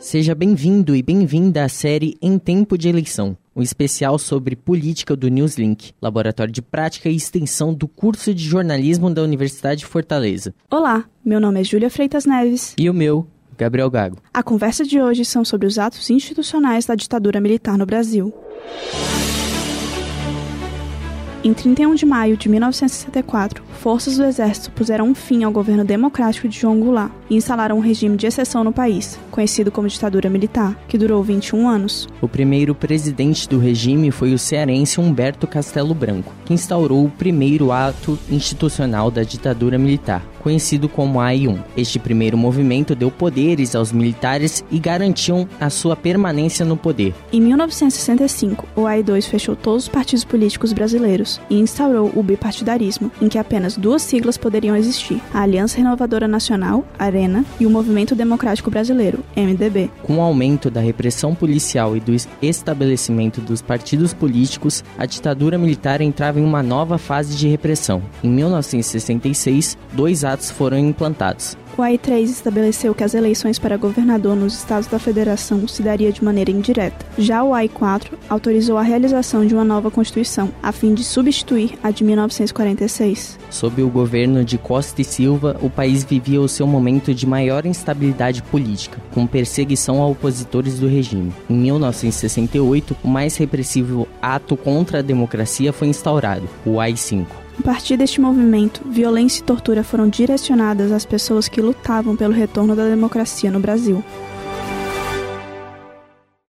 Seja bem-vindo e bem-vinda à série Em Tempo de Eleição, um especial sobre política do Newslink, laboratório de prática e extensão do curso de jornalismo da Universidade de Fortaleza. Olá, meu nome é Júlia Freitas Neves. E o meu, Gabriel Gago. A conversa de hoje são sobre os atos institucionais da ditadura militar no Brasil. Em 31 de maio de 1964, forças do exército puseram um fim ao governo democrático de João Goulart e instalaram um regime de exceção no país, conhecido como ditadura militar, que durou 21 anos. O primeiro presidente do regime foi o cearense Humberto Castelo Branco, que instaurou o primeiro ato institucional da ditadura militar, conhecido como AI-1. Este primeiro movimento deu poderes aos militares e garantiam a sua permanência no poder. Em 1965, o AI-2 fechou todos os partidos políticos brasileiros e instaurou o bipartidarismo, em que apenas duas siglas poderiam existir: a Aliança Renovadora Nacional, ARENA, e o Movimento Democrático Brasileiro, MDB. Com o aumento da repressão policial e do estabelecimento dos partidos políticos, a ditadura militar entrava em uma nova fase de repressão. Em 1966, dois atos foram implantados. O AI-3 estabeleceu que as eleições para governador nos estados da federação se daria de maneira indireta. Já o AI-4 autorizou a realização de uma nova Constituição, a fim de substituir a de 1946. Sob o governo de Costa e Silva, o país vivia o seu momento de maior instabilidade política, com perseguição a opositores do regime. Em 1968, o mais repressivo ato contra a democracia foi instaurado, o AI-5. A partir deste movimento, violência e tortura foram direcionadas às pessoas que lutavam pelo retorno da democracia no Brasil.